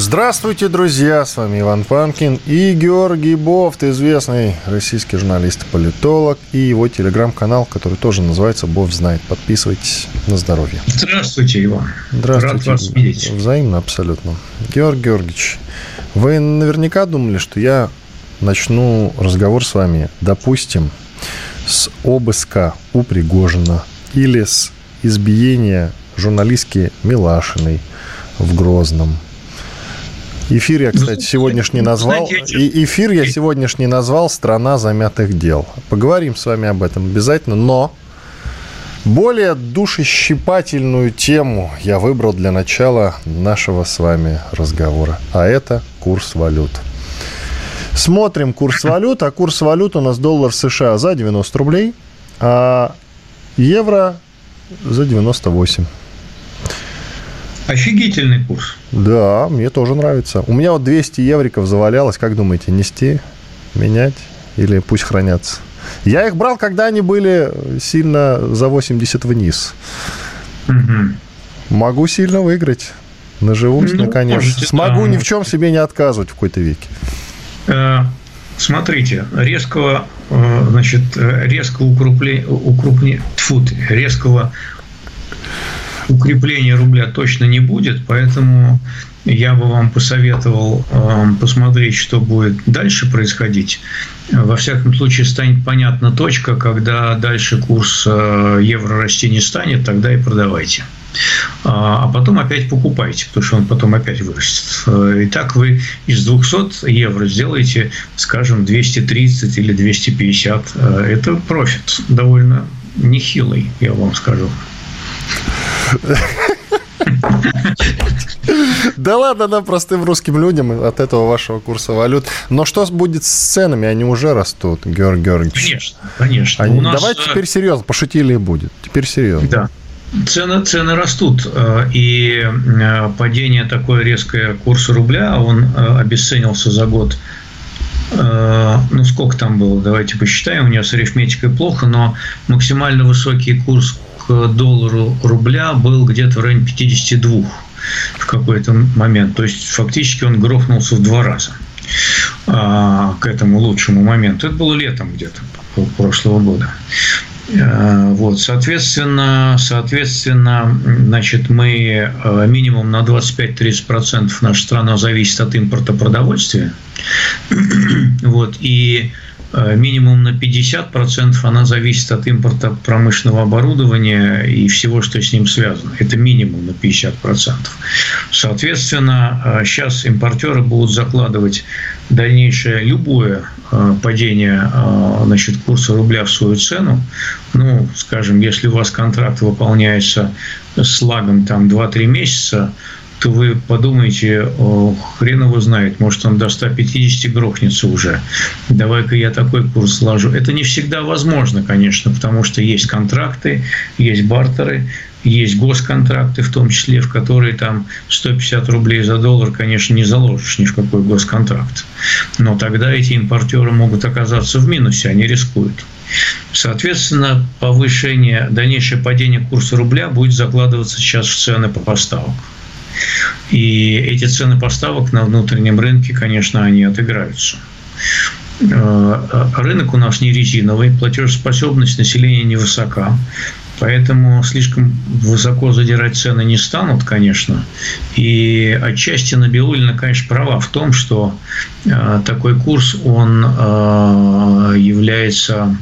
Здравствуйте, друзья! С вами Иван Панкин и Георгий Бофт, известный российский журналист и политолог, и его телеграм-канал, который тоже называется «Бофт знает». Подписывайтесь на здоровье. Здравствуйте, Иван. Здравствуйте. Рад вас видеть. Взаимно, абсолютно. Георгий Георгиевич, вы наверняка думали, что я начну разговор с вами, допустим, с обыска у Пригожина или с избиения журналистки Милашиной в Грозном – Эфир я, кстати, сегодняшний назвал. И эфир я сегодняшний назвал «Страна замятых дел». Поговорим с вами об этом обязательно, но более душещипательную тему я выбрал для начала нашего с вами разговора. А это курс валют. Смотрим курс валют, а курс валют у нас доллар США за 90 рублей, а евро за 98. Офигительный курс. Да, мне тоже нравится. У меня вот 200 евриков завалялось. Как думаете, нести, менять или пусть хранятся? Я их брал, когда они были сильно за 80 вниз. Угу. Могу сильно выиграть. Наживусь, ну, наконец. Можете, Смогу да. ни в чем себе не отказывать в какой-то веке. Э, смотрите, резкого, э, значит, э, резкого укрупления, укрупнения, тьфу, резкого укрепления рубля точно не будет, поэтому я бы вам посоветовал эм, посмотреть, что будет дальше происходить. Во всяком случае, станет понятна точка, когда дальше курс э, евро расти не станет, тогда и продавайте. А, а потом опять покупайте, потому что он потом опять вырастет. Э, и так вы из 200 евро сделаете, скажем, 230 или 250. Э, это профит довольно нехилый, я вам скажу. Да ладно нам, простым русским людям, от этого вашего курса валют. Но что будет с ценами? Они уже растут, Георгий Георгиевич. Конечно, конечно. Они... нас... Давайте теперь серьезно, пошутили и будет. Теперь серьезно. Да. Цены, цены растут, э, и э, падение такое резкое курса рубля, он э, обесценился за год ну, сколько там было, давайте посчитаем, у меня с арифметикой плохо, но максимально высокий курс доллару рубля был где-то в районе 52 в какой-то момент. То есть фактически он грохнулся в два раза а, к этому лучшему моменту. Это было летом где-то прошлого года. А, вот, соответственно, соответственно, значит, мы а, минимум на 25-30% наша страна зависит от импорта продовольствия. Вот, и минимум на 50% она зависит от импорта промышленного оборудования и всего, что с ним связано. Это минимум на 50%. Соответственно, сейчас э, импортеры будут закладывать дальнейшее любое э, падение значит, курса рубля в свою цену. Ну, скажем, если у вас контракт выполняется с лагом там 2-3 месяца, то вы подумаете, хрен его знает, может он до 150 грохнется уже. Давай-ка я такой курс сложу. Это не всегда возможно, конечно, потому что есть контракты, есть бартеры, есть госконтракты, в том числе, в которые там 150 рублей за доллар, конечно, не заложишь ни в какой госконтракт. Но тогда эти импортеры могут оказаться в минусе, они рискуют. Соответственно, повышение, дальнейшее падение курса рубля будет закладываться сейчас в цены по поставкам. И эти цены поставок на внутреннем рынке, конечно, они отыграются. Э, рынок у нас не резиновый, платежеспособность населения невысока. Поэтому слишком высоко задирать цены не станут, конечно. И отчасти Набиулина, конечно, права в том, что э, такой курс, он э, является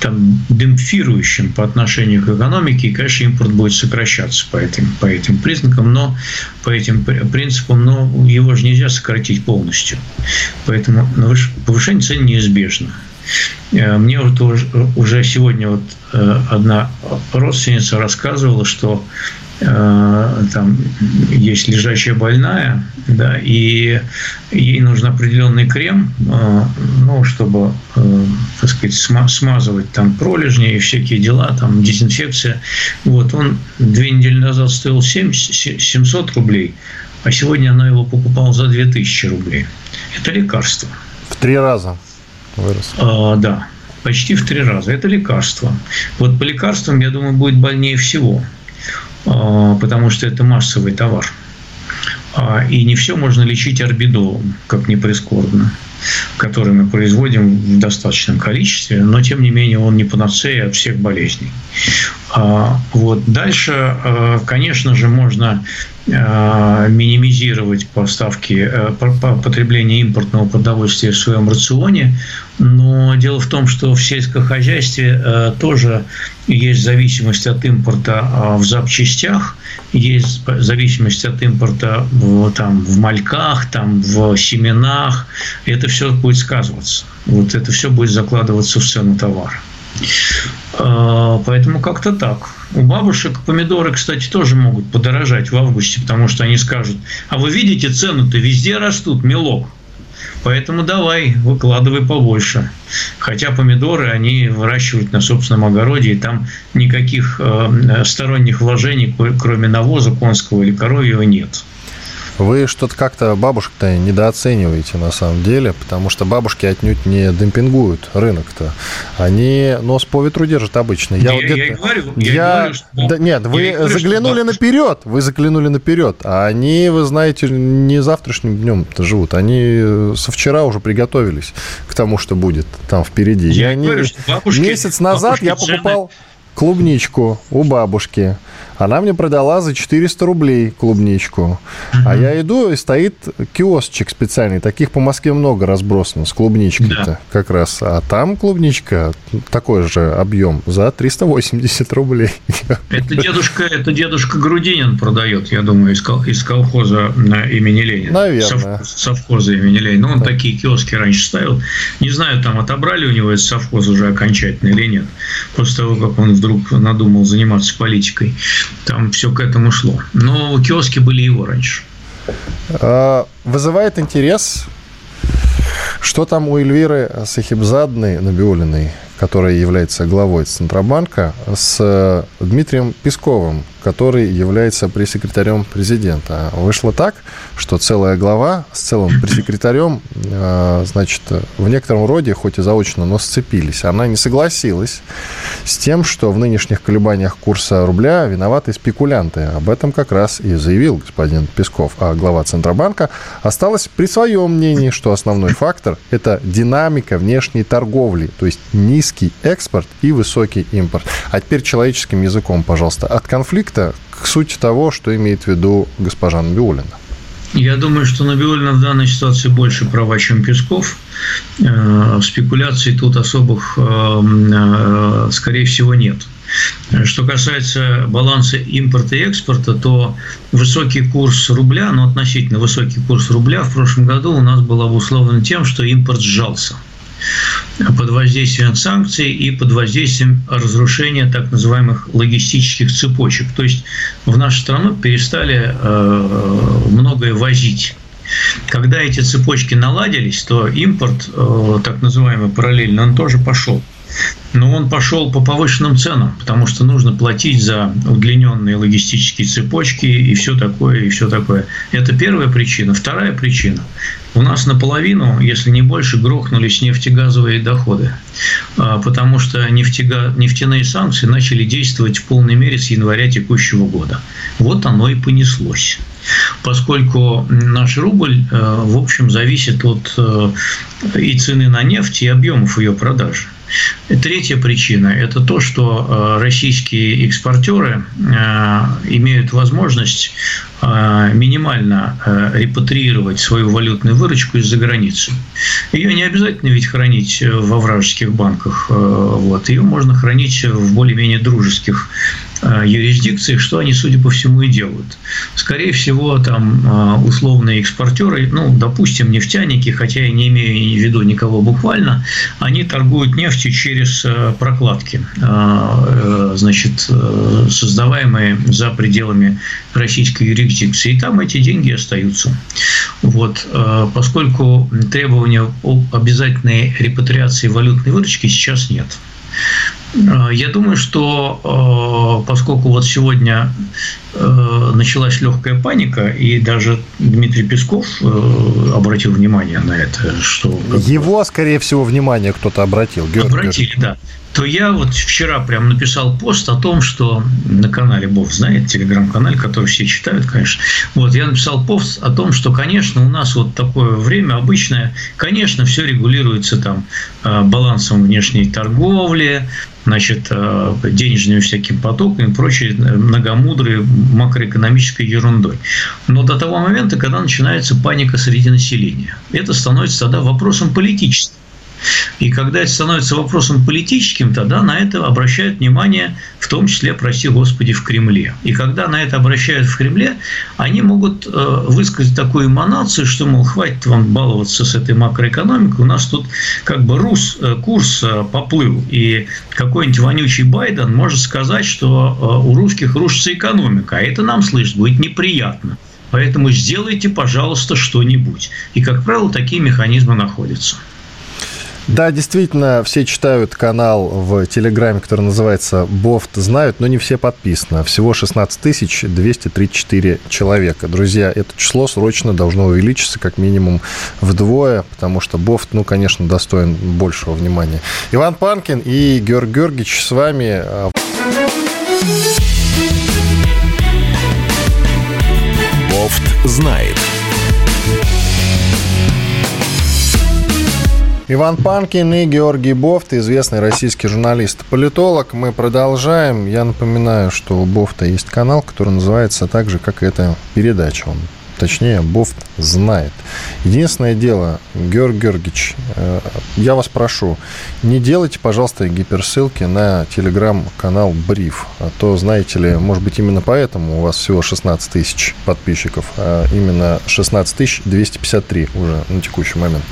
там, демпфирующим по отношению к экономике, и, конечно, импорт будет сокращаться по этим, по этим признакам, но по этим принципам, но его же нельзя сократить полностью. Поэтому повышение цен неизбежно. Э, мне вот уже сегодня вот э, одна родственница рассказывала, что там есть лежачая больная, да, и ей нужен определенный крем, ну, чтобы, так сказать, смазывать там пролежни и всякие дела, там дезинфекция. Вот, он две недели назад стоил 7, 700 рублей, а сегодня она его покупала за 2000 рублей. Это лекарство. В три раза вырос. А, да, почти в три раза. Это лекарство. Вот по лекарствам, я думаю, будет больнее всего, а, потому что это массовый товар. А, и не все можно лечить орбидолом, как ни прискорбно который мы производим в достаточном количестве, но тем не менее он не панацея от всех болезней. А, вот. Дальше, конечно же, можно минимизировать поставки, потребление импортного продовольствия в своем рационе, но дело в том, что в сельском хозяйстве тоже есть зависимость от импорта в запчастях, есть зависимость от импорта в, там, в мальках, там, в семенах. Это все будет сказываться. Вот это все будет закладываться в цену товара. А, поэтому как-то так. У бабушек помидоры, кстати, тоже могут подорожать в августе, потому что они скажут, а вы видите, цены-то везде растут, мелок. Поэтому давай, выкладывай побольше. Хотя помидоры они выращивают на собственном огороде, и там никаких э, сторонних вложений, кроме навоза конского или коровьего, нет. Вы что-то как-то бабушек-то недооцениваете на самом деле, потому что бабушки отнюдь не демпингуют рынок-то. Они нос по ветру держат обычно. Я, я, вот я, я говорю, я, я говорю, что... да, Нет, вы говорю, заглянули наперед, вы заглянули наперед, а они, вы знаете, не завтрашним днем живут, они со вчера уже приготовились к тому, что будет там впереди. Я, я не говорю, что бабушки, Месяц назад я покупал клубничку у бабушки. Она мне продала за 400 рублей клубничку. Mm-hmm. А я иду, и стоит киосчик специальный. Таких по Москве много разбросано с клубничкой-то да. как раз. А там клубничка, такой же объем, за 380 рублей. Это дедушка, это дедушка Грудинин продает, я думаю, из, кол- из колхоза имени Ленина. Наверное. Сов, совхоза имени Ленина. Ну, он да. такие киоски раньше ставил. Не знаю, там отобрали у него этот совхоз уже окончательно или нет. После того, как он вдруг надумал заниматься политикой. Там все к этому шло. Но киоски были его раньше. А, вызывает интерес, что там у Эльвиры Сахибзадной Набиулиной, которая является главой Центробанка, с Дмитрием Песковым, который является пресс-секретарем президента. Вышло так, что целая глава с целым пресс-секретарем, э, значит, в некотором роде, хоть и заочно, но сцепились. Она не согласилась с тем, что в нынешних колебаниях курса рубля виноваты спекулянты. Об этом как раз и заявил господин Песков. А глава Центробанка осталась при своем мнении, что основной фактор – это динамика внешней торговли, то есть низкий экспорт и высокий импорт. А теперь человеческим языком, пожалуйста, от конфликта конфликта к сути того, что имеет в виду госпожа Набиулина. Я думаю, что Набиулина в данной ситуации больше права, чем Песков. Э, в спекуляции тут особых, э, э, скорее всего, нет. Что касается баланса импорта и экспорта, то высокий курс рубля, ну относительно высокий курс рубля в прошлом году у нас был обусловлен тем, что импорт сжался под воздействием санкций и под воздействием разрушения так называемых логистических цепочек. То есть в нашу страну перестали э, многое возить. Когда эти цепочки наладились, то импорт, э, так называемый параллельно, он тоже пошел. Но он пошел по повышенным ценам, потому что нужно платить за удлиненные логистические цепочки и все такое, и все такое. Это первая причина. Вторая причина. У нас наполовину, если не больше, грохнулись нефтегазовые доходы, а, потому что нефтега... нефтяные санкции начали действовать в полной мере с января текущего года. Вот оно и понеслось поскольку наш рубль, э, в общем, зависит от э, и цены на нефть, и объемов ее продажи. Третья причина – это то, что э, российские экспортеры э, имеют возможность э, минимально репатриировать свою валютную выручку из-за границы. Ее не обязательно ведь хранить во вражеских банках. Вот. Ее можно хранить в более-менее дружеских юрисдикции, что они, судя по всему, и делают. Скорее всего, там э, условные экспортеры, ну, допустим, нефтяники, хотя я не имею в виду никого буквально, они торгуют нефтью через э, прокладки, значит, создаваемые за пределами российской юрисдикции. И там эти деньги остаются. Вот. Поскольку требования об обязательной репатриации валютной выручки сейчас нет. Э, я думаю, что э, поскольку вот сегодня э, началась легкая паника, и даже Дмитрий Песков обратил внимание на это, что... Его, скорее всего, внимание кто-то обратил. Георгий Обратили, да то я вот вчера прям написал пост о том, что на канале Бог знает, телеграм-канале, который все читают, конечно. Вот я написал пост о том, что, конечно, у нас вот такое время обычное, конечно, все регулируется там балансом внешней торговли, значит, э, денежными всякими потоками и прочей многомудрой макроэкономической ерундой. Но до того момента, когда начинается паника среди населения, это становится тогда вопросом политическим. И когда это становится вопросом политическим, тогда на это обращают внимание, в том числе, прости господи, в Кремле. И когда на это обращают в Кремле, они могут э, высказать такую эманацию, что, мол, хватит вам баловаться с этой макроэкономикой, у нас тут как бы рус, э, курс э, поплыл, и какой-нибудь вонючий Байден может сказать, что у русских рушится экономика, а это нам слышать будет неприятно. Поэтому сделайте, пожалуйста, что-нибудь. И, как правило, такие механизмы находятся. Да, действительно, все читают канал в Телеграме, который называется «Бофт знают», но не все подписаны. Всего 16 234 человека. Друзья, это число срочно должно увеличиться как минимум вдвое, потому что Бофт, ну, конечно, достоин большего внимания. Иван Панкин и Георг Георгиевич с вами. Бофт знает. Иван Панкин и Георгий Бофт, известный российский журналист-политолог. Мы продолжаем. Я напоминаю, что у Бофта есть канал, который называется так же, как эта передача. Он Точнее, Бофт знает. Единственное дело, Георг Георгиевич, э, я вас прошу, не делайте, пожалуйста, гиперссылки на телеграм-канал Бриф. А то, знаете ли, может быть, именно поэтому у вас всего 16 тысяч подписчиков, а именно 16 тысяч 253 уже на текущий момент.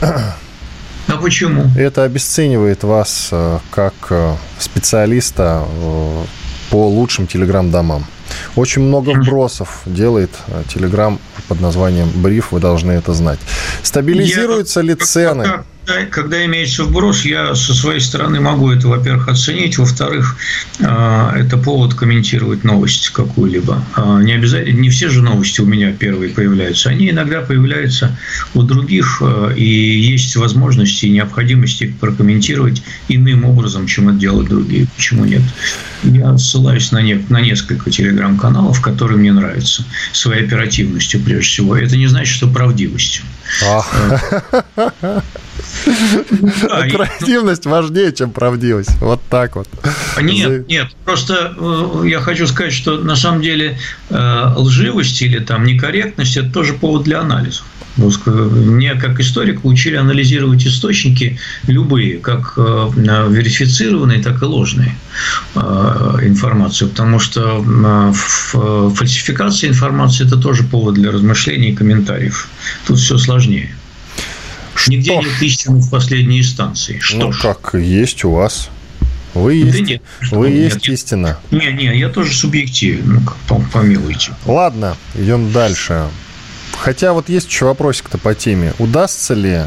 А почему? Это обесценивает вас э, как э, специалиста э, по лучшим телеграм-домам. Очень много вбросов делает телеграм под названием Бриф, вы должны это знать. Стабилизируются Я, ли цены? Когда, когда имеется вброс, я со своей стороны могу это, во-первых, оценить, во-вторых, а, это повод комментировать новость какую-либо. А, не обязательно, не все же новости у меня первые появляются, они иногда появляются у других, а, и есть возможности и необходимости их прокомментировать иным образом, чем это делают другие. Почему нет? Я ссылаюсь на, не, на несколько телеграм-каналов, которые мне нравятся, своей оперативностью прежде всего. Это не значит, что правдивостью. Оперативность важнее, чем правдивость. Вот так вот. Нет, нет. Просто э, я хочу сказать, что на самом деле э, лживость или там некорректность – это тоже повод для анализа. Мне как историку учили анализировать источники любые, как э, верифицированные, так и ложные информацию, потому что фальсификация информации – это тоже повод для размышлений и комментариев. Тут все сложнее. Что Нигде нет истины в последней инстанции. Что ну, ж. как есть у вас. Вы есть, да нет, вы нет, есть нет. истина. Не, не, я тоже субъективен, ну, помилуйте. Ладно, идем дальше. Хотя вот есть еще вопросик-то по теме. Удастся ли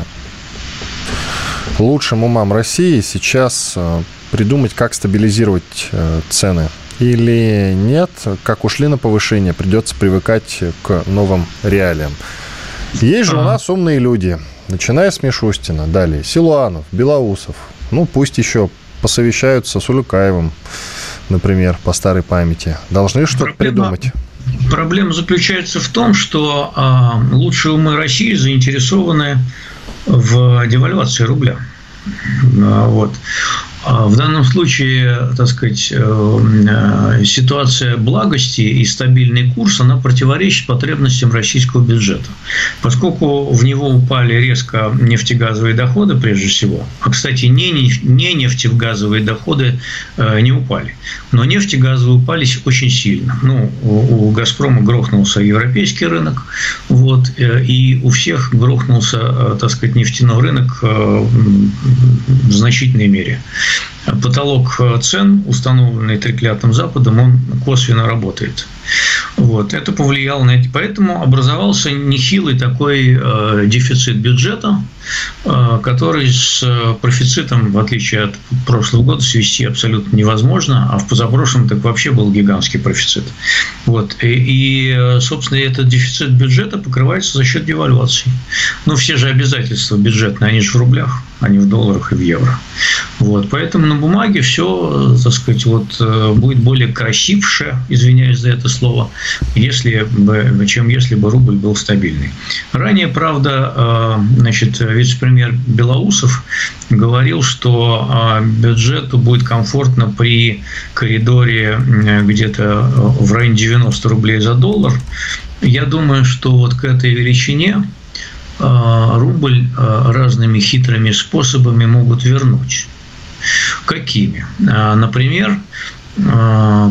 лучшим умам России сейчас э, придумать, как стабилизировать э, цены? Или нет, как ушли на повышение, придется привыкать к новым реалиям? Есть же у нас умные люди, начиная с Мишустина, далее Силуанов, Белоусов, ну пусть еще посовещаются с Улюкаевым, например, по старой памяти. Должны что-то придумать. Проблема заключается в том, что э, лучшие умы России заинтересованы в девальвации рубля. А, вот. А в данном случае, так сказать, э, э, ситуация благости и стабильный курс, она противоречит потребностям российского бюджета. Поскольку в него упали резко нефтегазовые доходы, прежде всего, а, кстати, не, не нефтегазовые доходы э, не упали, но нефтегазовые упали очень сильно. Ну, у «Газпрома» грохнулся европейский рынок, вот, и у всех грохнулся, так сказать, нефтяной рынок в значительной мере потолок цен, установленный треклятым Западом, он косвенно работает. Вот. Это повлияло на это. Поэтому образовался нехилый такой э, дефицит бюджета, э, который с профицитом, в отличие от прошлого года, свести абсолютно невозможно, а в позапрошлом так вообще был гигантский профицит. Вот. И, и, собственно, этот дефицит бюджета покрывается за счет девальвации. Ну, все же обязательства бюджетные, они же в рублях, а не в долларах и в евро. Вот. Поэтому на бумаге все, так сказать, вот, э, будет более красивше, извиняюсь за это слово, если бы, чем если бы рубль был стабильный. Ранее, правда, э, значит, вице-премьер Белоусов говорил, что э, бюджету будет комфортно при коридоре где-то в районе 90 рублей за доллар. Я думаю, что вот к этой величине рубль разными хитрыми способами могут вернуть. Какими? Например, Э,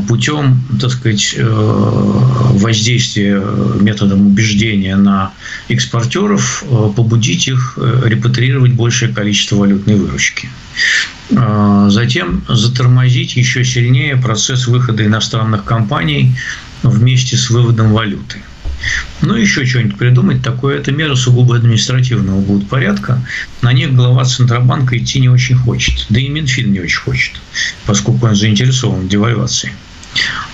путем, так сказать, э, воздействия методом убеждения на экспортеров э, побудить их репатрировать большее количество валютной выручки. Затем затормозить еще сильнее процесс выхода иностранных компаний вместе с выводом валюты. Ну, еще что-нибудь придумать такое. Это мера сугубо административного будет порядка. На них глава Центробанка идти не очень хочет. Да и Минфин не очень хочет, поскольку он заинтересован в девальвации.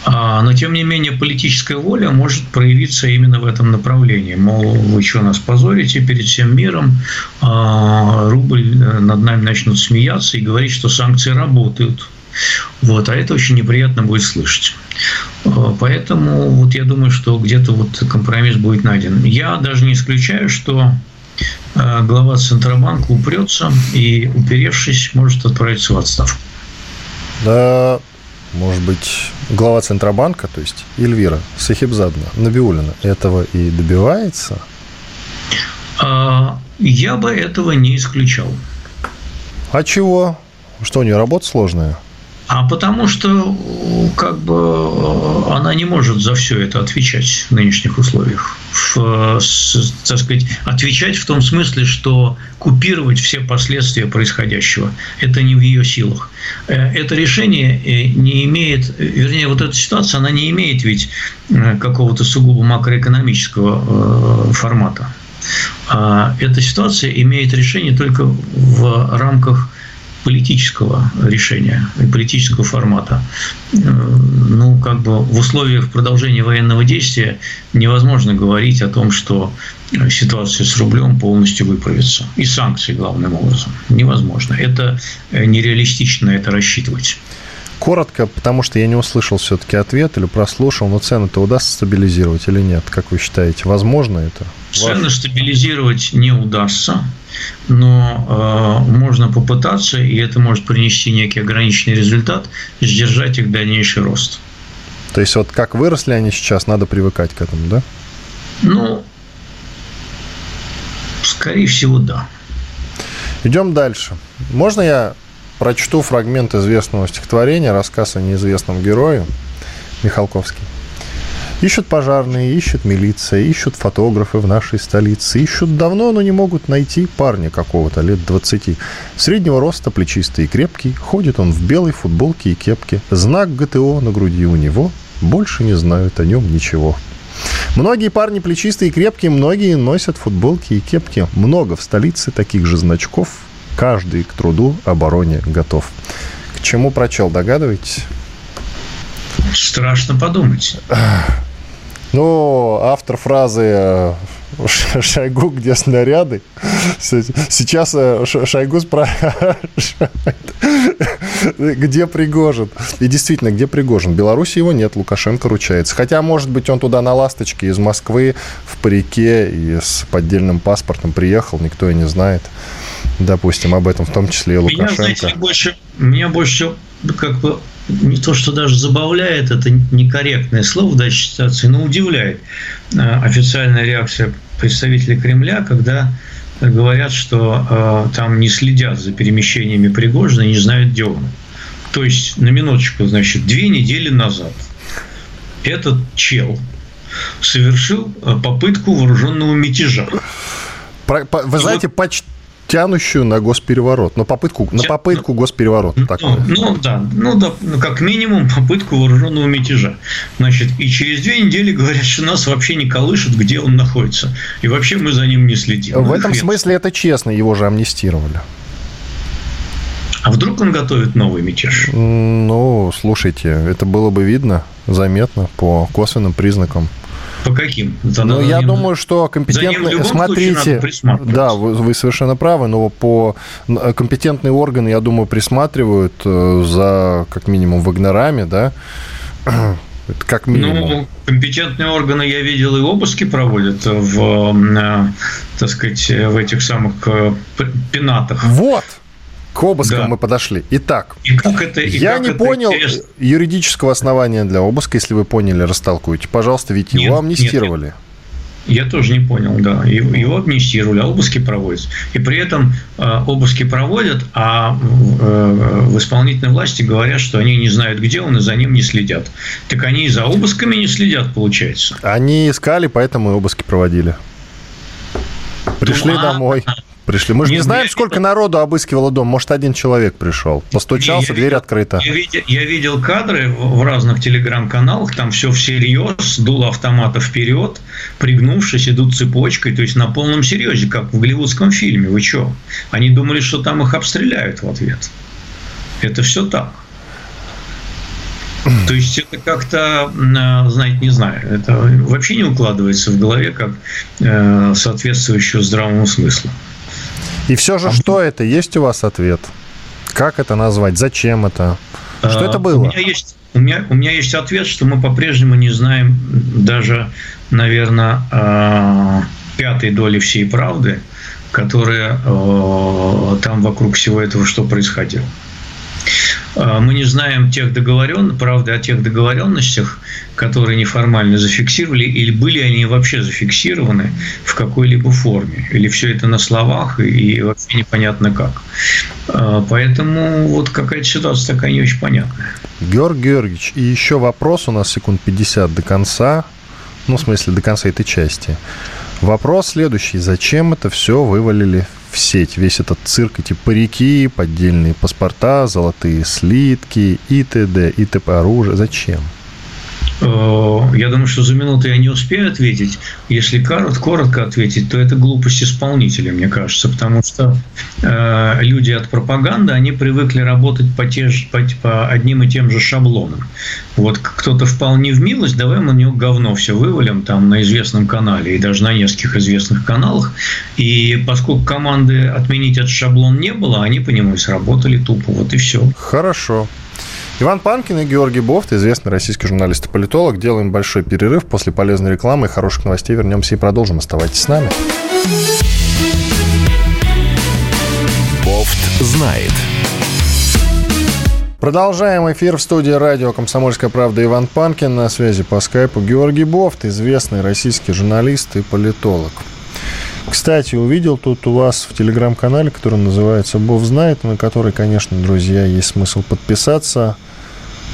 А, но, тем не менее, политическая воля может проявиться именно в этом направлении. Мол, вы что, нас позорите перед всем миром, а, рубль э, над нами начнут смеяться и говорить, что санкции работают. Вот, а это очень неприятно будет слышать. Э, поэтому вот я думаю, что где-то вот компромисс будет найден. Я даже не исключаю, что э, глава Центробанка упрется и, уперевшись, может отправиться в отставку. Да, может быть, глава Центробанка, то есть Эльвира Сахибзадна, Набиулина, этого и добивается? А, я бы этого не исключал. А чего? Что, у нее работа сложная? А потому что как бы она не может за все это отвечать в нынешних условиях. В, так сказать, отвечать в том смысле, что купировать все последствия происходящего. Это не в ее силах. Э, это решение э, не имеет, вернее, вот эта ситуация, она не имеет ведь э, какого-то сугубо макроэкономического формата. А эта ситуация имеет решение только в рамках политического решения и политического формата. Э, ну, как бы в условиях продолжения военного действия невозможно говорить о том, что ситуация с рублем полностью выправится. И санкции главным образом. Невозможно. Это э, нереалистично это рассчитывать. Коротко, потому что я не услышал все-таки ответ или прослушал, но цены-то удастся стабилизировать или нет? Как вы считаете, возможно это? Цены стабилизировать не удастся, но э, можно попытаться, и это может принести некий ограниченный результат, сдержать их дальнейший рост. То есть вот как выросли они сейчас, надо привыкать к этому, да? Ну, скорее всего, да. Идем дальше. Можно я прочту фрагмент известного стихотворения, рассказ о неизвестном герое Михалковский? Ищут пожарные, ищут милиция, ищут фотографы в нашей столице. Ищут давно, но не могут найти парня какого-то лет 20. Среднего роста, плечистый и крепкий. Ходит он в белой футболке и кепке. Знак ГТО на груди у него. Больше не знают о нем ничего. Многие парни плечистые и крепкие, многие носят футболки и кепки. Много в столице таких же значков. Каждый к труду, обороне готов. К чему прочел, догадываетесь? Страшно подумать. Ну, автор фразы э, «Шойгу, где снаряды», Сейчас э, Шойгу спрашивает, где Пригожин? И действительно, где Пригожин? В Беларуси его нет, Лукашенко ручается. Хотя, может быть, он туда на ласточке из Москвы в парике и с поддельным паспортом приехал, никто и не знает. Допустим, об этом в том числе и Лукашенко. Меня, знаете, больше, меня больше как бы не то, что даже забавляет, это некорректное слово в данной ситуации, но удивляет э, официальная реакция представителей Кремля, когда говорят, что э, там не следят за перемещениями Пригожина и не знают, где он. То есть, на минуточку, значит, две недели назад этот чел совершил э, попытку вооруженного мятежа. Вы знаете, почти тянущую на госпереворот, на попытку, на попытку госпереворота. Ну, ну да, ну да, ну, как минимум попытку вооруженного мятежа. Значит, и через две недели говорят, что нас вообще не колышет, где он находится. И вообще мы за ним не следим. В ну, этом хрен. смысле это честно, его же амнистировали. А вдруг он готовит новый мятеж? Ну, слушайте, это было бы видно, заметно по косвенным признакам. По каким? За, ну, я ним, думаю, что компетентные... Смотрите, да, вы, вы совершенно правы, но по компетентные органы, я думаю, присматривают э, за, как минимум, вагнерами, да, это как минимум. Ну, компетентные органы, я видел, и обыски проводят в, э, так сказать, в этих самых э, пенатах. Вот! К обыскам да. мы подошли. Итак, и как это, и я как не это понял интересно? юридического основания для обыска. Если вы поняли, растолкуйте. Пожалуйста, ведь нет, его амнистировали. Нет, я тоже не понял, да. Его амнистировали, а обыски проводятся. И при этом э, обыски проводят, а э, в исполнительной власти говорят, что они не знают, где он, и за ним не следят. Так они и за обысками не следят, получается. Они искали, поэтому и обыски проводили. Пришли ну, домой. Пришли. Мы же не, не знаем, сколько народу обыскивало дом. Может, один человек пришел. Постучался, я, дверь видел, открыта. Я видел, я видел кадры в разных телеграм-каналах, там все всерьез, дуло автомата вперед, пригнувшись, идут цепочкой, то есть на полном серьезе, как в голливудском фильме. Вы что? Они думали, что там их обстреляют в ответ. Это все так. То есть это как-то, а, знаете, не знаю, это вообще не укладывается в голове как э, соответствующее здравому смыслу. И все же, а что это? Есть у вас ответ? Как это назвать? Зачем это? Что это было? У меня есть, у меня, у меня есть ответ, что мы по-прежнему не знаем даже, наверное, а, пятой доли всей правды, которая а, там вокруг всего этого что происходило. А, мы не знаем тех договоренностей, правда, о тех договоренностях, которые неформально зафиксировали, или были они вообще зафиксированы в какой-либо форме, или все это на словах, и вообще непонятно как. А, поэтому вот какая-то ситуация такая не очень понятная. Георгий Георгиевич, и еще вопрос у нас секунд 50 до конца, ну, в смысле, до конца этой части. Вопрос следующий. Зачем это все вывалили сеть? Весь этот цирк, эти парики, поддельные паспорта, золотые слитки и т.д. и т.п. оружие. Зачем? Э, я думаю, что за минуту я не успею ответить. Если коротко, ответить, то это глупость исполнителя, мне кажется, потому что э, люди от пропаганды, они привыкли работать по, те же, по, по одним и тем же шаблонам. Вот кто-то впал не в милость, давай мы на него говно все вывалим там на известном канале и даже на нескольких известных каналах. И поскольку команды отменить этот шаблон не было, они по нему и сработали тупо. Вот и все. Хорошо. Иван Панкин и Георгий Бофт, известный российский журналист и политолог. Делаем большой перерыв. После полезной рекламы и хороших новостей вернемся и продолжим. Оставайтесь с нами. Бофт знает. Продолжаем эфир в студии радио «Комсомольская правда» Иван Панкин. На связи по скайпу Георгий Бофт, известный российский журналист и политолог. Кстати, увидел тут у вас в телеграм-канале, который называется «Бов знает», на который, конечно, друзья, есть смысл подписаться –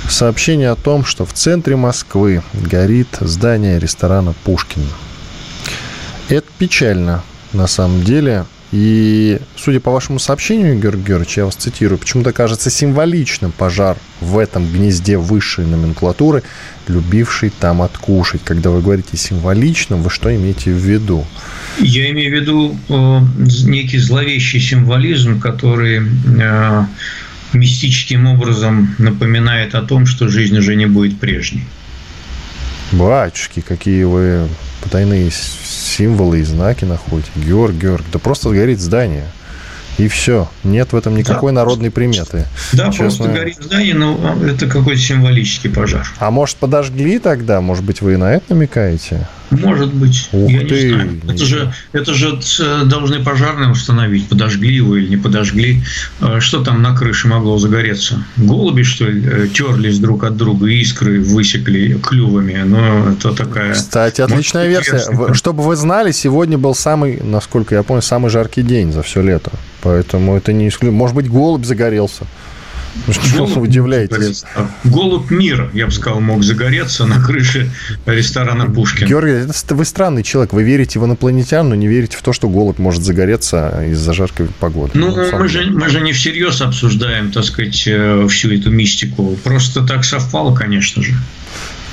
сообщение о том, что в центре Москвы горит здание ресторана «Пушкин». Это печально, на самом деле. И, судя по вашему сообщению, Георгий Георгиевич, я вас цитирую, почему-то кажется символичным пожар в этом гнезде высшей номенклатуры, любившей там откушать. Когда вы говорите символичным, вы что имеете в виду? Я имею в виду э, некий зловещий символизм, который э, мистическим образом напоминает о том, что жизнь уже не будет прежней. Батюшки, какие вы потайные символы и знаки находите. Георг, Георг, да просто сгорит здание. И все. Нет в этом никакой да. народной приметы. Да, Честно. просто горит здание, но это какой-то символический пожар. А может, подожгли тогда? Может быть, вы и на это намекаете? Может быть. Ух я ты. не знаю. Это же, это же э, должны пожарные установить, подожгли его или не подожгли. А что там на крыше могло загореться? Голуби, что ли, э, терлись друг от друга, искры высекли клювами. Но это такая... Кстати, отличная версия. Чтобы вы знали, сегодня был самый, насколько я помню, самый жаркий день за все лето. Поэтому это не исключено. Может быть, голубь загорелся. Что вы удивляетесь? Голубь мира, я бы сказал, мог загореться на крыше ресторана Пушкин. Георгий, вы странный человек. Вы верите в инопланетян, но не верите в то, что голубь может загореться из-за жаркой погоды. Ну, ну мы, же, мы же не всерьез обсуждаем, так сказать, э, всю эту мистику. Просто так совпало, конечно же.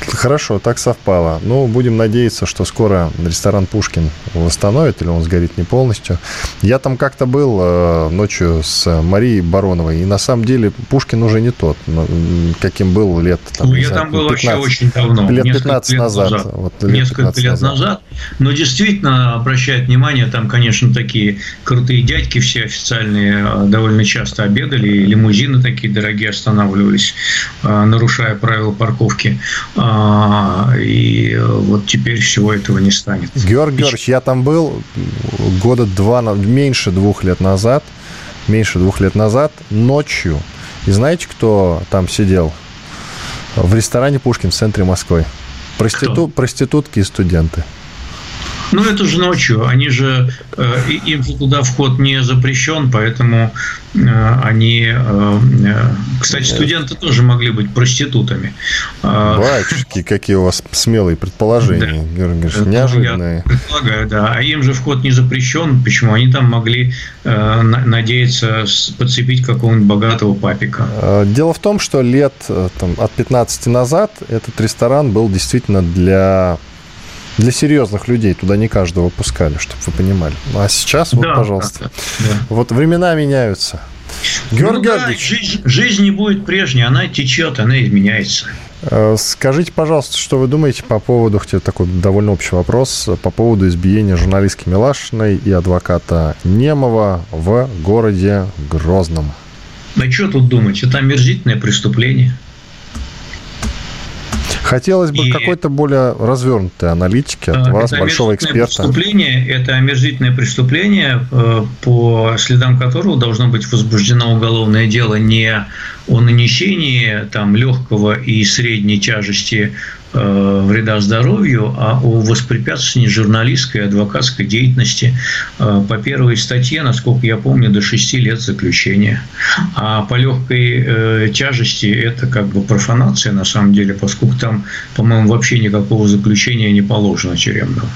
Хорошо, так совпало. Ну, будем надеяться, что скоро ресторан Пушкин восстановит, или он сгорит не полностью. Я там как-то был э, ночью с Марией Бароновой, и на самом деле Пушкин уже не тот, каким был лет... Там, ну, я знаю, там был 15, вообще очень давно. Лет 15 лет назад. назад. Вот, лет несколько 15 лет назад. назад. Но действительно, обращает внимание, там, конечно, такие крутые дядьки все официальные э, довольно часто обедали, лимузины такие дорогие останавливались, э, нарушая правила парковки. А, и вот теперь всего этого не станет. Георгий Георгиевич, я там был года два, меньше двух лет назад, меньше двух лет назад, ночью. И знаете, кто там сидел? В ресторане Пушкин в центре Москвы. Проститу... Проститутки и студенты. Ну, это же ночью. Они же, э, им же туда вход не запрещен, поэтому э, они... Э, кстати, студенты тоже могли быть проститутами. Батюшки, какие у вас смелые предположения, да. Георгий неожиданные. Я предполагаю, да. А им же вход не запрещен. Почему? Они там могли надеяться подцепить какого-нибудь богатого папика. Дело в том, что лет там, от 15 назад этот ресторан был действительно для для серьезных людей туда не каждого пускали, чтобы вы понимали. А сейчас, вот, да, пожалуйста. Да, да. Вот времена меняются. Георгий ну, да, жизнь, жизнь не будет прежней, она течет, она изменяется. Э, скажите, пожалуйста, что вы думаете по поводу, хотя такой довольно общий вопрос, по поводу избиения журналистки Милашиной и адвоката Немова в городе Грозном? Да что тут думать? Это омерзительное преступление. Хотелось бы и какой-то более развернутой аналитики от э, вас, большого эксперта. Преступление, это омерзительное преступление, э, по следам которого должно быть возбуждено уголовное дело не о нанесении там, легкого и средней тяжести вреда здоровью, а о воспрепятствовании журналистской и адвокатской деятельности э, по первой статье, насколько я помню, до 6 лет заключения. А по легкой э, тяжести это как бы профанация на самом деле, поскольку там, по-моему, вообще никакого заключения не положено тюремного.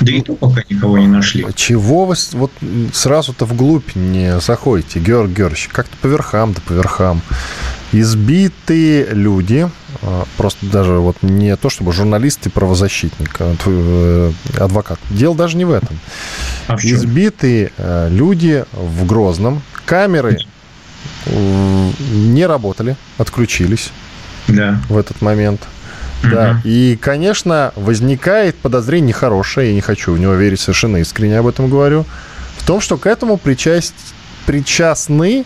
Да и то пока никого не нашли. Чего вы вот сразу-то вглубь не заходите, Георг Георгиевич? Как-то по верхам, да по верхам. Избитые люди, а, просто даже вот не то, чтобы журналист и правозащитник, а э, адвокат. Дело даже не в этом. А в Избитые э, люди в Грозном, камеры не работали, отключились да. в этот момент. Угу. Да. И, конечно, возникает подозрение нехорошее, я не хочу в него верить совершенно искренне об этом говорю, в том, что к этому причасть, причастны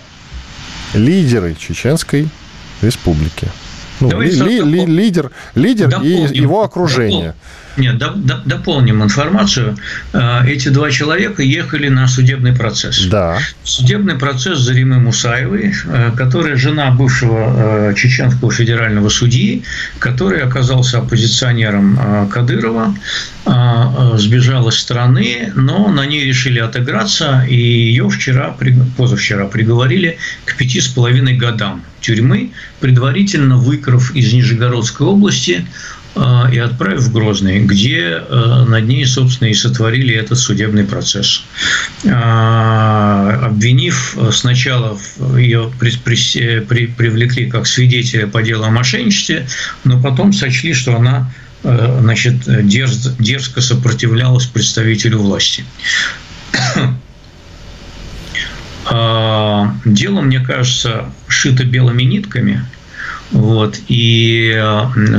лидеры Чеченской республики. Ну, ли, ли, ли, лидер, лидер и его окружение. Дополним, нет, дополним информацию. Э, эти два человека ехали на судебный процесс. Да. Судебный процесс Заримы Мусаевой, э, которая жена бывшего э, чеченского федерального судьи, который оказался оппозиционером Кадырова, сбежал из страны, но на ней решили отыграться, и ее вчера, позавчера приговорили к пяти с половиной годам тюрьмы, предварительно выкрав из Нижегородской области и отправив в Грозный, где э, над ней, собственно, и сотворили этот судебный процесс. Э, обвинив сначала ее при, при, при, привлекли как свидетеля по делу о мошенничестве, но потом сочли, что она значит, дерз, дерзко сопротивлялась представителю власти. А, дело, мне кажется, шито белыми нитками. Вот. И,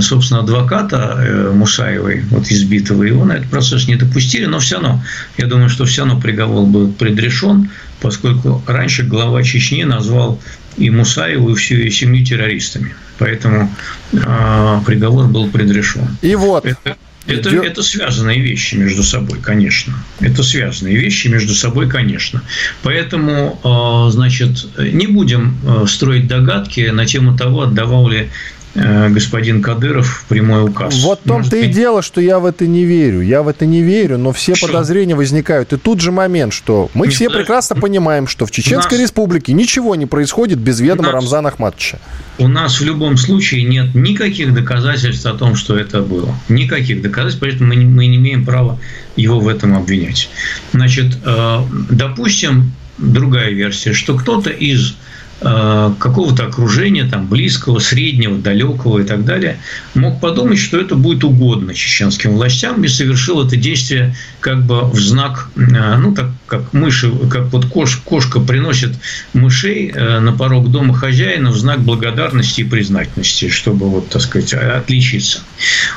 собственно, адвоката э, Мусаевой, вот избитого, его на этот процесс не допустили, но все равно, я думаю, что все равно приговор был предрешен, поскольку раньше глава Чечни назвал и Мусаеву, и всю ее семью террористами. Поэтому э, приговор был предрешен. И вот. Это, это, это связанные вещи между собой, конечно. Это связанные вещи между собой, конечно. Поэтому, э, значит, не будем э, строить догадки на тему того, отдавал ли господин Кадыров прямой указ. Вот в том-то и дело, что я в это не верю. Я в это не верю, но все что? подозрения возникают. И тут же момент, что мы не все подожди. прекрасно понимаем, что в Чеченской нас... Республике ничего не происходит без ведома нас... Рамзана Ахматовича. У нас в любом случае нет никаких доказательств о том, что это было. Никаких доказательств, поэтому мы не, мы не имеем права его в этом обвинять. Значит, э, допустим, другая версия, что кто-то из Э, какого-то окружения, там, близкого, среднего, далекого и так далее, мог подумать, что это будет угодно чеченским властям и совершил это действие как бы в знак, э, ну, так как мыши, как вот кош, кошка приносит мышей э, на порог дома хозяина в знак благодарности и признательности, чтобы, вот, так сказать, отличиться.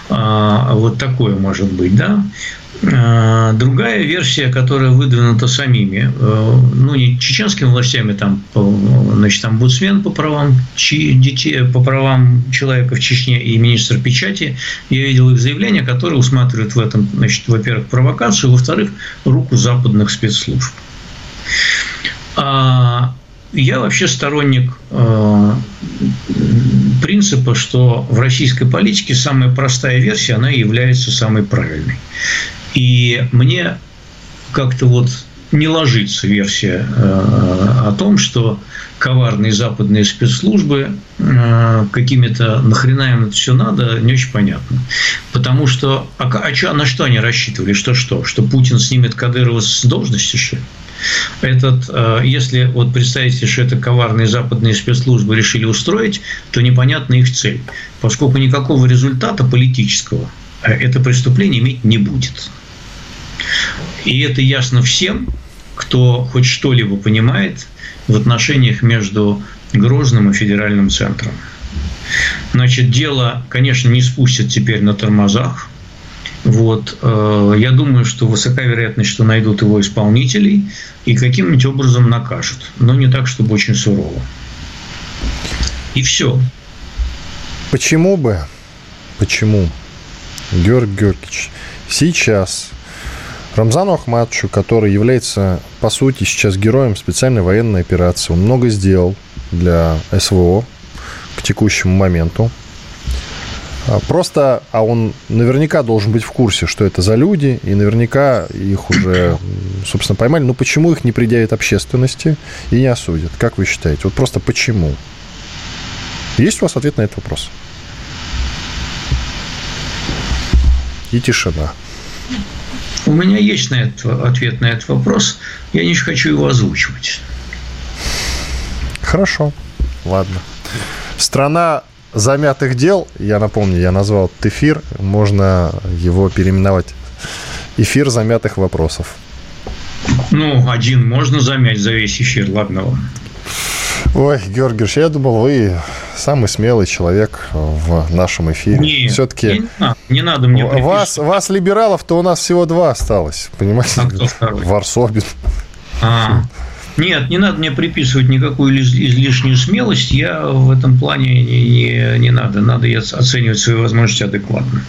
А, вот такое может быть, да. А, другая версия, которая выдвинута самими, э, ну, не чеченскими властями, там, значит, там Буцмен по правам детей, по правам человека в Чечне и министр печати, я видел их заявления, которые усматривают в этом, значит, во-первых, провокацию, во-вторых, руку западных спецслужб. А я вообще сторонник э, принципа, что в российской политике самая простая версия, она является самой правильной. И мне как-то вот не ложится версия э, о том, что коварные западные спецслужбы э, какими-то нахрена им это все надо, не очень понятно. Потому что а, а на что они рассчитывали? Что что? Что Путин снимет Кадырова с должности, что ли? Этот, э, если вот представите, что это коварные западные спецслужбы решили устроить, то непонятна их цель, поскольку никакого результата политического это преступление иметь не будет. И это ясно всем, кто хоть что-либо понимает в отношениях между Грозным и федеральным центром. Значит, дело, конечно, не спустят теперь на тормозах. Вот. Э, я думаю, что высока вероятность, что найдут его исполнителей и каким-нибудь образом накажут. Но не так, чтобы очень сурово. И все. Почему бы, почему, Георгий Георгиевич, сейчас Рамзану Ахматовичу, который является, по сути, сейчас героем специальной военной операции, он много сделал для СВО к текущему моменту. А, просто, а он наверняка должен быть в курсе, что это за люди, и наверняка их уже, собственно, поймали. Но почему их не предъявят общественности и не осудят? Как вы считаете? Вот просто почему? Есть у вас ответ на этот вопрос? И тишина. У меня есть на этот, ответ на этот вопрос. Я не хочу его озвучивать. Хорошо. Ладно. Страна замятых дел, я напомню, я назвал этот эфир, можно его переименовать эфир замятых вопросов. Ну, один можно замять за весь эфир, ладно вам. Ой, Георгиевич, я думал, вы самый смелый человек в нашем эфире. Нет, Все-таки не, надо, не надо мне вас, вас либералов-то у нас всего два осталось, понимаете? А кто второй? Варсобин. А, нет, не надо мне приписывать никакую излишнюю смелость. Я в этом плане не, не, не надо. Надо оценивать свои возможности адекватно.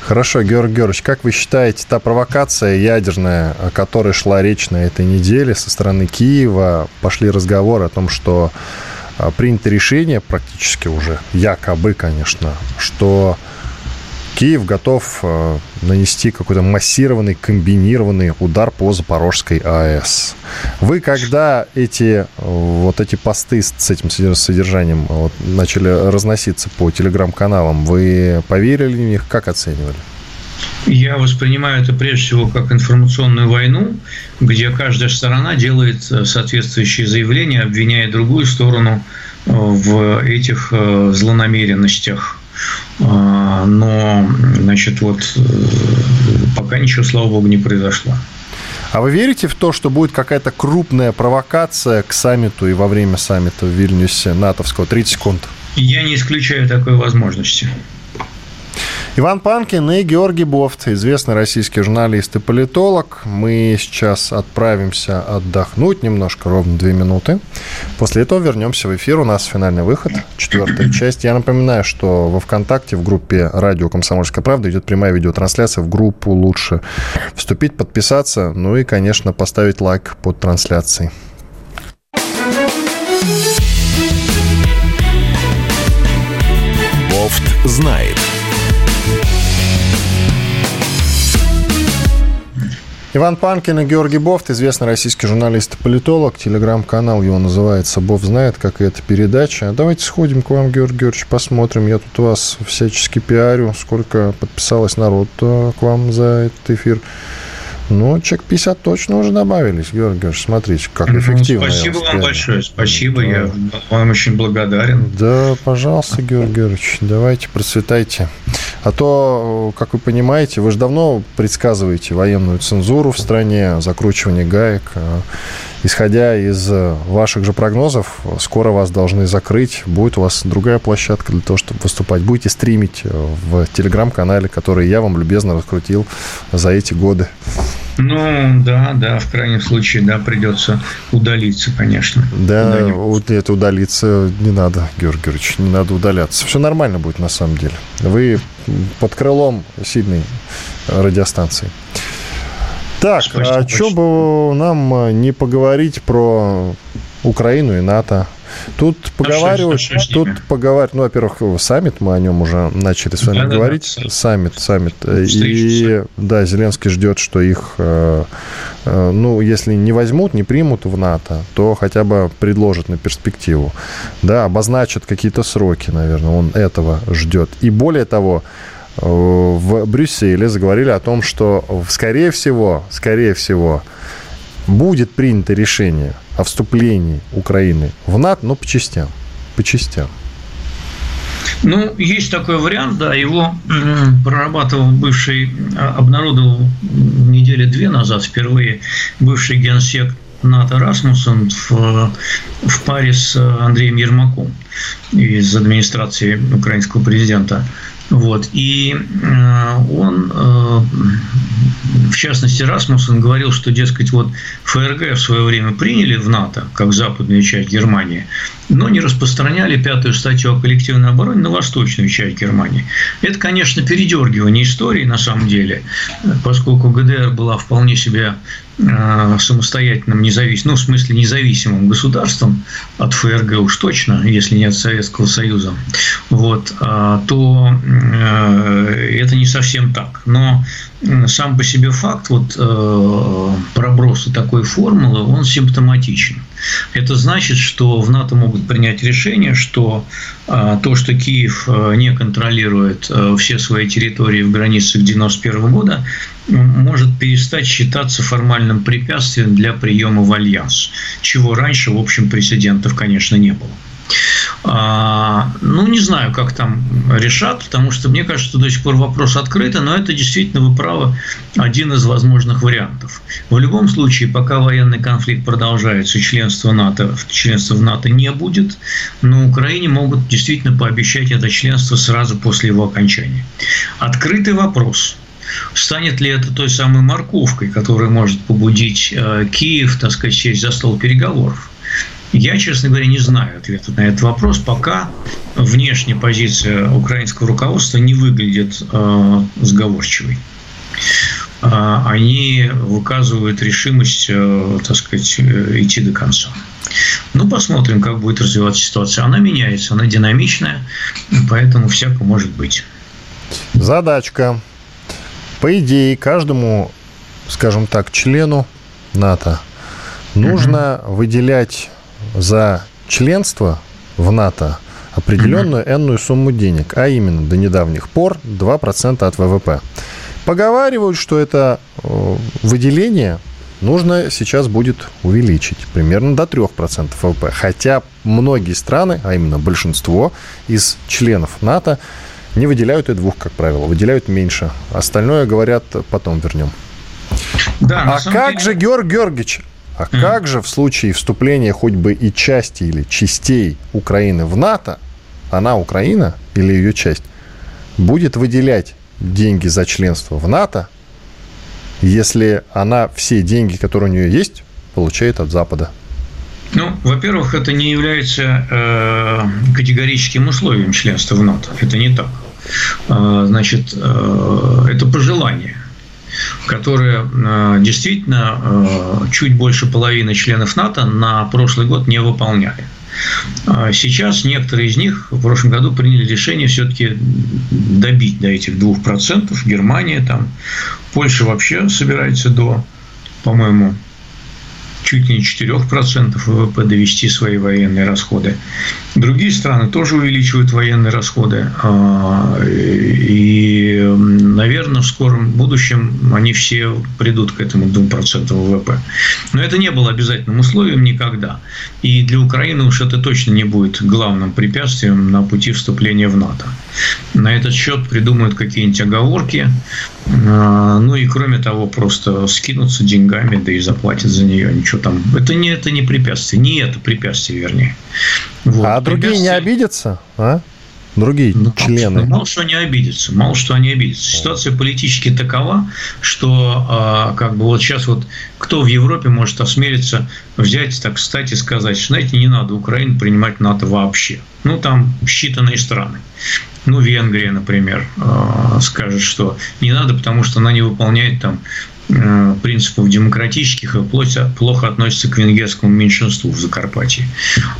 Хорошо, Георгий Георгиевич, как вы считаете, та провокация ядерная, о которой шла речь на этой неделе со стороны Киева, пошли разговоры о том, что а, принято решение практически уже, якобы, конечно, что Киев готов э, нанести какой-то массированный, комбинированный удар по Запорожской АЭС. Вы, когда эти, вот эти посты с этим содержанием вот, начали разноситься по телеграм-каналам, вы поверили в них? Как оценивали? Я воспринимаю это прежде всего как информационную войну, где каждая сторона делает э, соответствующие заявления, обвиняя другую сторону э, в этих злонамеренностях но, значит, вот э, пока ничего, слава богу, не произошло. А вы верите в то, что будет какая-то крупная провокация к саммиту и во время саммита в Вильнюсе натовского? 30 секунд. Я не исключаю такой возможности. Иван Панкин и Георгий Бофт, известный российский журналист и политолог. Мы сейчас отправимся отдохнуть немножко, ровно две минуты. После этого вернемся в эфир. У нас финальный выход, четвертая часть. Я напоминаю, что во ВКонтакте в группе «Радио Комсомольская правда» идет прямая видеотрансляция. В группу лучше вступить, подписаться, ну и, конечно, поставить лайк под трансляцией. Бофт знает. Иван Панкин и Георгий Бофт, известный российский журналист и политолог. Телеграм-канал его называется «Бов знает», как и эта передача. Давайте сходим к вам, Георгий Георгиевич, посмотрим. Я тут вас всячески пиарю, сколько подписалось народ э, к вам за этот эфир. Ну, чек 50 точно уже добавились, Георгий Георгиевич. Смотрите, как ну, эффективно. Спасибо вам большое, спасибо, да. я вам очень благодарен. Да, пожалуйста, Георгий Георгиевич, давайте, процветайте. А то, как вы понимаете, вы же давно предсказываете военную цензуру в стране, закручивание гаек. Исходя из ваших же прогнозов, скоро вас должны закрыть. Будет у вас другая площадка для того, чтобы выступать. Будете стримить в телеграм-канале, который я вам любезно раскрутил за эти годы. Ну, да, да, в крайнем случае, да, придется удалиться, конечно. Да, вот это удалиться не надо, Георгий Георгиевич, не надо удаляться. Все нормально будет на самом деле. Вы под крылом сильной радиостанции. Так, Спасибо а что бы нам не поговорить про Украину и НАТО? Тут поговаривают, тут поговаривают, ну, во-первых, саммит, мы о нем уже начали с вами да, говорить, да, да. саммит, саммит, и да, Зеленский ждет, что их, э, э, ну, если не возьмут, не примут в НАТО, то хотя бы предложат на перспективу, да, обозначат какие-то сроки, наверное, он этого ждет. И более того, э, в Брюсселе заговорили о том, что, скорее всего, скорее всего, будет принято решение о вступлении Украины в НАТО, но по частям. По частям. Ну, есть такой вариант, да, его прорабатывал бывший, а, обнародовал недели две назад впервые бывший генсек НАТО Расмуссен в, в паре с Андреем Ермаком из администрации украинского президента. Вот. И э, он, э, в частности, Расмуссен говорил, что, дескать, вот ФРГ в свое время приняли в НАТО, как западную часть Германии, но не распространяли пятую статью о коллективной обороне на восточную часть Германии. Это, конечно, передергивание истории на самом деле, поскольку ГДР была вполне себе самостоятельным, независимым, ну, в смысле, независимым государством от ФРГ уж точно, если не от Советского Союза, вот, а, то э, это не совсем так. Но сам по себе факт вот э, проброса такой формулы, он симптоматичен. Это значит, что в НАТО могут принять решение, что то, что Киев не контролирует все свои территории в границах 1991 года, может перестать считаться формальным препятствием для приема в альянс, чего раньше, в общем, прецедентов, конечно, не было. А, ну, не знаю, как там решат, потому что мне кажется, что до сих пор вопрос открытый, но это действительно, вы правы, один из возможных вариантов. В любом случае, пока военный конфликт продолжается, членство НАТО, членства в НАТО не будет, но Украине могут действительно пообещать это членство сразу после его окончания. Открытый вопрос – Станет ли это той самой морковкой, которая может побудить э, Киев, так сказать, сесть за стол переговоров? Я, честно говоря, не знаю ответа на этот вопрос, пока внешняя позиция украинского руководства не выглядит э, сговорчивой. Э, они выказывают решимость, э, так сказать, э, идти до конца. Ну, посмотрим, как будет развиваться ситуация. Она меняется, она динамичная, поэтому всяко может быть. Задачка по идее, каждому, скажем так, члену НАТО нужно угу. выделять за членство в НАТО определенную энную сумму денег, а именно до недавних пор 2% от ВВП. Поговаривают, что это э, выделение нужно сейчас будет увеличить примерно до 3% ВВП. Хотя многие страны, а именно большинство из членов НАТО, не выделяют и двух, как правило, выделяют меньше. Остальное, говорят, потом вернем. Да, а как деле... же, Георг Георгиевич, а mm. как же в случае вступления хоть бы и части или частей Украины в НАТО, она, Украина, или ее часть, будет выделять деньги за членство в НАТО, если она все деньги, которые у нее есть, получает от Запада? Ну, во-первых, это не является э, категорическим условием членства в НАТО. Это не так. Э, значит, э, это пожелание которое э, действительно э, чуть больше половины членов НАТО на прошлый год не выполняли. А сейчас некоторые из них в прошлом году приняли решение все-таки добить до этих 2%. Германия, там, Польша вообще собирается до, по-моему, чуть ли не 4% ВВП довести свои военные расходы. Другие страны тоже увеличивают военные расходы. А, и, наверное, в скором будущем они все придут к этому 2% ВВП. Но это не было обязательным условием никогда. И для Украины уж это точно не будет главным препятствием на пути вступления в НАТО. На этот счет придумают какие-нибудь оговорки. А, ну и кроме того, просто скинутся деньгами, да и заплатят за нее. Ничего там. Это не, это не препятствие. Не это препятствие, вернее. Вот. А другие не обидятся? А? Другие ну, члены. Мало что они обидятся. Мало что они обидятся. Ситуация политически такова, что а, как бы вот сейчас вот кто в Европе может осмелиться взять, так кстати сказать, что, знаете, не надо Украину принимать НАТО вообще. Ну, там считанные страны. Ну, Венгрия, например, а, скажет, что не надо, потому что она не выполняет там Э, принципов демократических и плохо относится к венгерскому меньшинству в Закарпатье.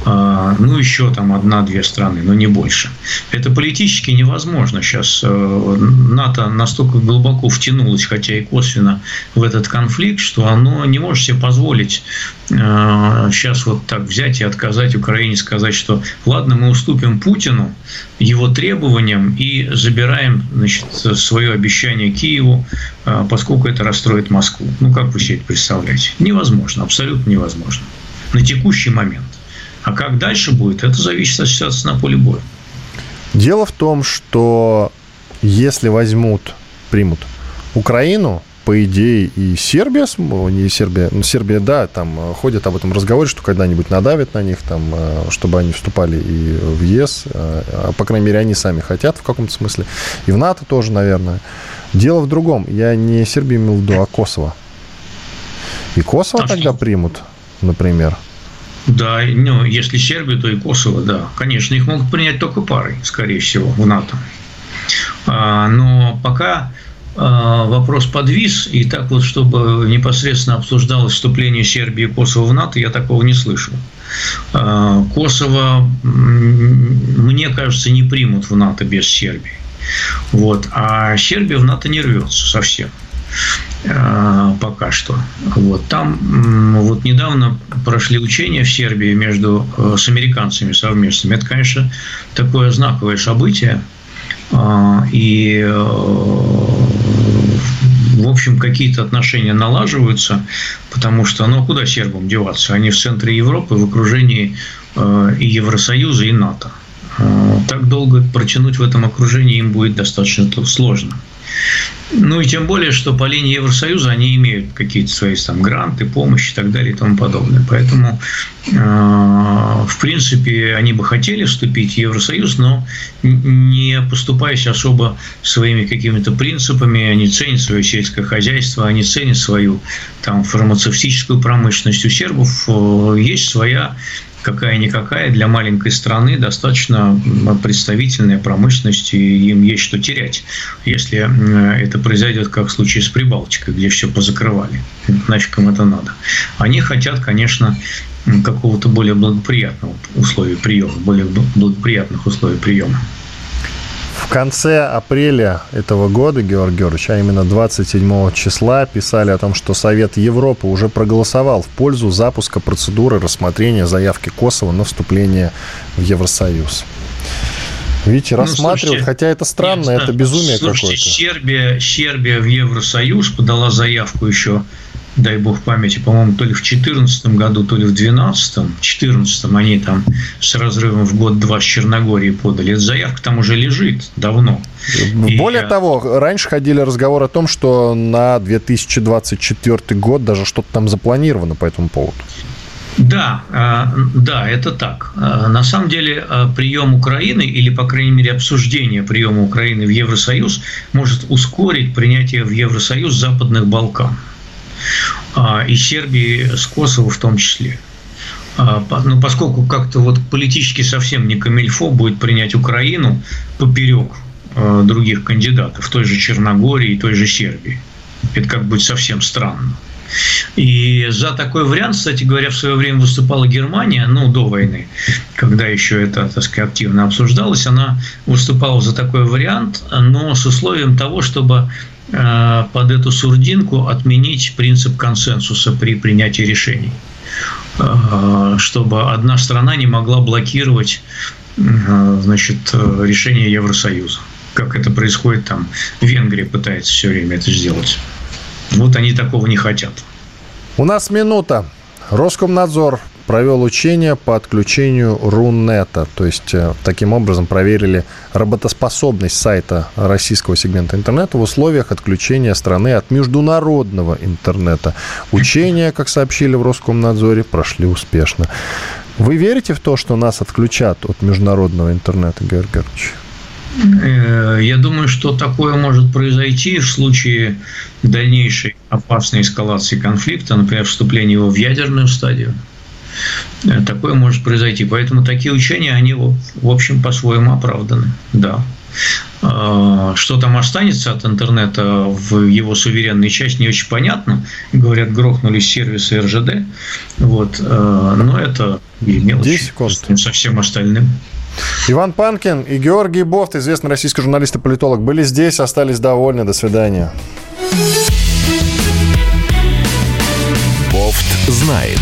А, ну, еще там одна-две страны, но не больше. Это политически невозможно. Сейчас э, НАТО настолько глубоко втянулось, хотя и косвенно, в этот конфликт, что оно не может себе позволить сейчас э, вот так взять и отказать Украине, сказать, что ладно, мы уступим Путину, его требованиям и забираем значит, свое обещание Киеву, поскольку это расстроит строит Москву. Ну, как вы себе это представляете? Невозможно, абсолютно невозможно. На текущий момент. А как дальше будет, это зависит от ситуации на поле боя. Дело в том, что если возьмут, примут Украину, по идее, и Сербия, не Сербия, ну, Сербия, да, там э, ходят об этом разговоре, что когда-нибудь надавят на них, там, э, чтобы они вступали и в ЕС, э, а, по крайней мере, они сами хотят в каком-то смысле, и в НАТО тоже, наверное. Дело в другом. Я не Сербию имел в виду, а Косово. И Косово а тогда что? примут, например. Да, ну, если Сербию, то и Косово, да. Конечно, их могут принять только парой, скорее всего, в НАТО. А, но пока а, вопрос подвис, и так вот, чтобы непосредственно обсуждалось вступление Сербии и Косово в НАТО, я такого не слышал. А, Косово, мне кажется, не примут в НАТО без Сербии. Вот. А Сербия в НАТО не рвется совсем э, пока что. Вот. Там вот недавно прошли учения в Сербии между, э, с американцами совместными. Это, конечно, такое знаковое событие. А, и, э, в общем, какие-то отношения налаживаются, потому что, ну, а куда сербам деваться? Они в центре Европы, в окружении и Евросоюза, и НАТО. Э, так долго протянуть в этом окружении им будет достаточно сложно. Ну и тем более, что по линии Евросоюза они имеют какие-то свои там гранты, помощь и так далее и тому подобное. Поэтому, э, в принципе, они бы хотели вступить в Евросоюз, но не поступаясь особо своими какими-то принципами, они ценят свое сельское хозяйство, они ценят свою там фармацевтическую промышленность. У сербов э, есть своя какая-никакая для маленькой страны достаточно представительная промышленность, и им есть что терять, если это произойдет, как в случае с Прибалтикой, где все позакрывали. Нафиг им это надо. Они хотят, конечно, какого-то более благоприятного условия приема, более благоприятных условий приема. В конце апреля этого года, Георгий Георгиевич, а именно 27 числа, писали о том, что Совет Европы уже проголосовал в пользу запуска процедуры рассмотрения заявки Косово на вступление в Евросоюз. Видите, ну, рассматривают, слушайте, хотя это странно, нет, это безумие какое-то. Сербия, Сербия в Евросоюз подала заявку еще дай бог памяти, по-моему, то ли в 2014 году, то ли в 2012. В 2014 они там с разрывом в год-два с Черногорией подали. Эта заявка там уже лежит давно. Более И... того, раньше ходили разговоры о том, что на 2024 год даже что-то там запланировано по этому поводу. Да, да, это так. На самом деле прием Украины или, по крайней мере, обсуждение приема Украины в Евросоюз может ускорить принятие в Евросоюз Западных Балкан и Сербии с Косово в том числе. Ну, поскольку как-то вот политически совсем не камильфо будет принять Украину поперек других кандидатов, той же Черногории и той же Сербии. Это как будет совсем странно. И за такой вариант, кстати говоря, в свое время выступала Германия, ну, до войны, когда еще это, так сказать, активно обсуждалось, она выступала за такой вариант, но с условием того, чтобы э, под эту сурдинку отменить принцип консенсуса при принятии решений э, чтобы одна страна не могла блокировать э, значит, решение Евросоюза. Как это происходит там, Венгрия пытается все время это сделать. Вот они такого не хотят. У нас минута. Роскомнадзор провел учение по отключению Рунета. То есть, э, таким образом проверили работоспособность сайта российского сегмента интернета в условиях отключения страны от международного интернета. Учения, как сообщили в Роскомнадзоре, прошли успешно. Вы верите в то, что нас отключат от международного интернета, Георгий Георгиевич? Э, я думаю, что такое может произойти в случае дальнейшей опасной эскалации конфликта, например, вступления его в ядерную стадию. Э, такое может произойти. Поэтому такие учения, они, в общем, по-своему оправданы. Да. Э, что там останется от интернета в его суверенной части, не очень понятно. Говорят, грохнули сервисы РЖД. Вот. Но это мелочь 10 секунд. со всем остальным. Иван Панкин и Георгий Бофт, известный российский журналист и политолог, были здесь, остались довольны. До свидания. Бофт знает.